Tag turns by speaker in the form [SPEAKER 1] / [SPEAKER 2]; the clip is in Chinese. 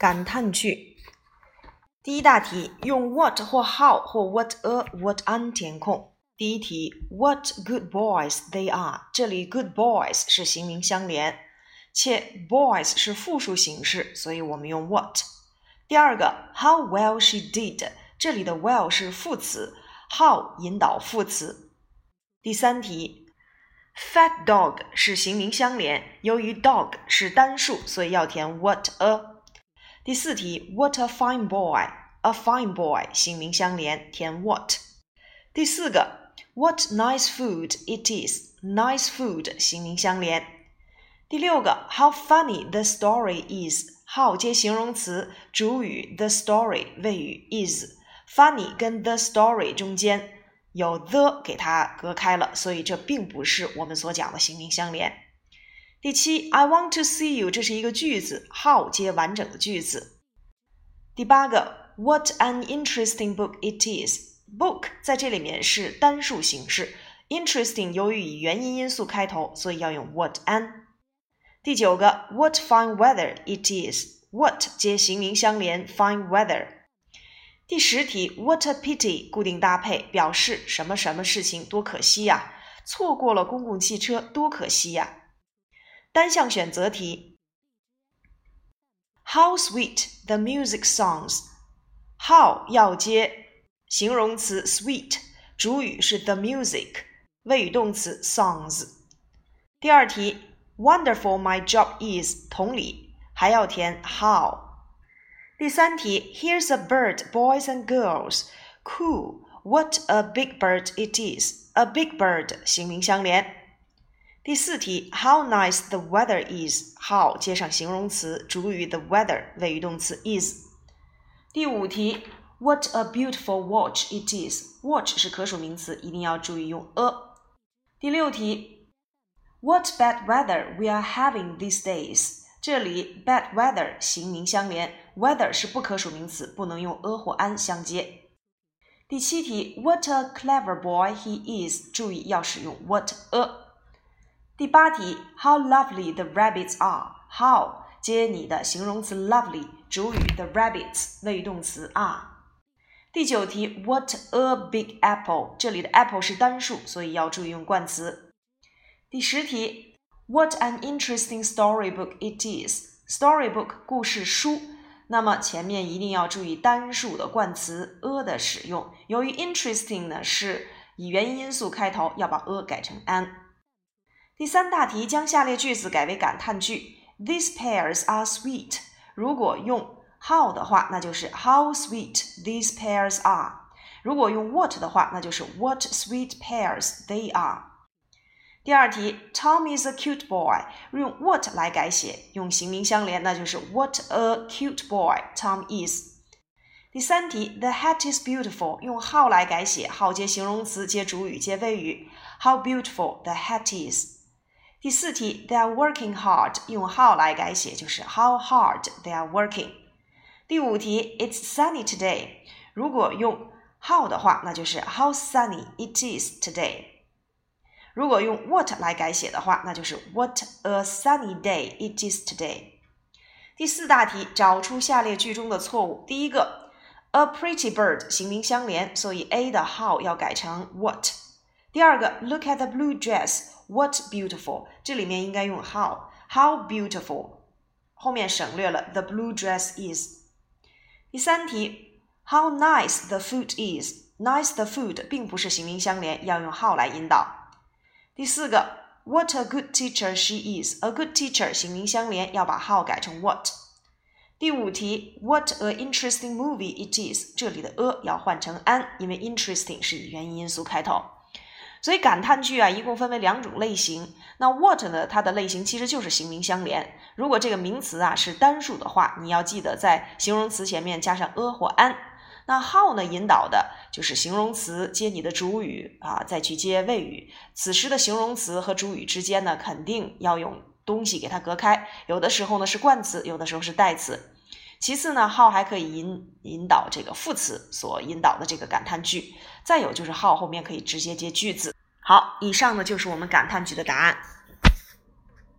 [SPEAKER 1] 感叹句。第一大题用 what 或 how 或 what a what an 填空。第一题，What good boys they are。这里 good boys 是形名相连，且 boys 是复数形式，所以我们用 what。第二个，How well she did。这里的 well 是副词，how 引导副词。第三题，Fat dog 是形名相连，由于 dog 是单数，所以要填 what a。第四题，What a fine boy，a fine boy 形名相连，填 what。第四个，What nice food it is，nice food 形名相连。第六个，How funny the story is，how 接形容词，主语 the story 谓语 is，funny 跟 the story 中间有 the 给它隔开了，所以这并不是我们所讲的形名相连。第七，I want to see you，这是一个句子，how 接完整的句子。第八个，What an interesting book it is！book 在这里面是单数形式，interesting 由于以元音因素开头，所以要用 what an。第九个，What fine weather it is！what 接形名相连，fine weather。第十题，What a pity！固定搭配表示什么什么事情多可惜呀，错过了公共汽车多可惜呀。单项选择题，How sweet the music songs。How 要接形容词 sweet，主语是 the music，谓语动词 songs。第二题，Wonderful my job is。同理，还要填 how。第三题，Here's a bird, boys and girls. Cool. What a big bird it is. A big bird 形名相连。 第四题，How nice the weather is！How 接上形容词，主语 the weather，谓语动词 is。第五题，What a beautiful watch it is！Watch 是可数名词，一定要注意用 a。第六题，What bad weather we are having these days！这里 bad weather 形名相连，weather 是不可数名词，不能用 a 或 an 相接。第七题，What a clever boy he is！注意要使用 what a。 第八题，How lovely the rabbits are。How 接你的形容词 lovely，主语 the rabbits，谓语动词 are。第九题，What a big apple。这里的 apple 是单数，所以要注意用冠词。第十题，What an interesting storybook it is。Storybook 故事书，那么前面一定要注意单数的冠词 a 的使用。由于 interesting 呢是以元音因素开头，要把 a 改成 an。第三大题，将下列句子改为感叹句。These pears are sweet。如果用 how 的话，那就是 How sweet these pears are。如果用 what 的话，那就是 What sweet pears they are。第二题，Tom is a cute boy。用 what 来改写，用形名相连，那就是 What a cute boy Tom is。第三题，The hat is beautiful。用 how 来改写，how 接形容词，接主语，接谓语。How beautiful the hat is。 第四题，They are working hard，用 how 来改写就是 how hard they are working。第五题，It's sunny today，如果用 how 的话，那就是 how sunny it is today。如果用 what 来改写的话，那就是 what a sunny day it is today。第四大题，找出下列句中的错误。第一个，a pretty bird 形名相连，所以 a 的 how 要改成 what。第二个，look at the blue dress。 What beautiful？这里面应该用 how，how beautiful，后面省略了 the blue dress is。第三题，How nice the food is？Nice the food 并不是形名相连，要用 how 来引导。第四个，What a good teacher she is！A good teacher 形名相连，要把 how 改成 what。第五题，What a interesting movie it is！这里的 a 要换成 an，因为 interesting 是以元音因素开头。所以感叹句啊，一共分为两种类型。那 what 呢？它的类型其实就是形名相连。如果这个名词啊是单数的话，你要记得在形容词前面加上 a 或 an。那 how 呢？引导的就是形容词接你的主语啊，再去接谓语。此时的形容词和主语之间呢，肯定要用东西给它隔开。有的时候呢是冠词，有的时候是代词。其次呢，how 还可以引引导这个副词所引导的这个感叹句。再有就是 how 后面可以直接接句子。好，以上呢就是我们感叹句的答案。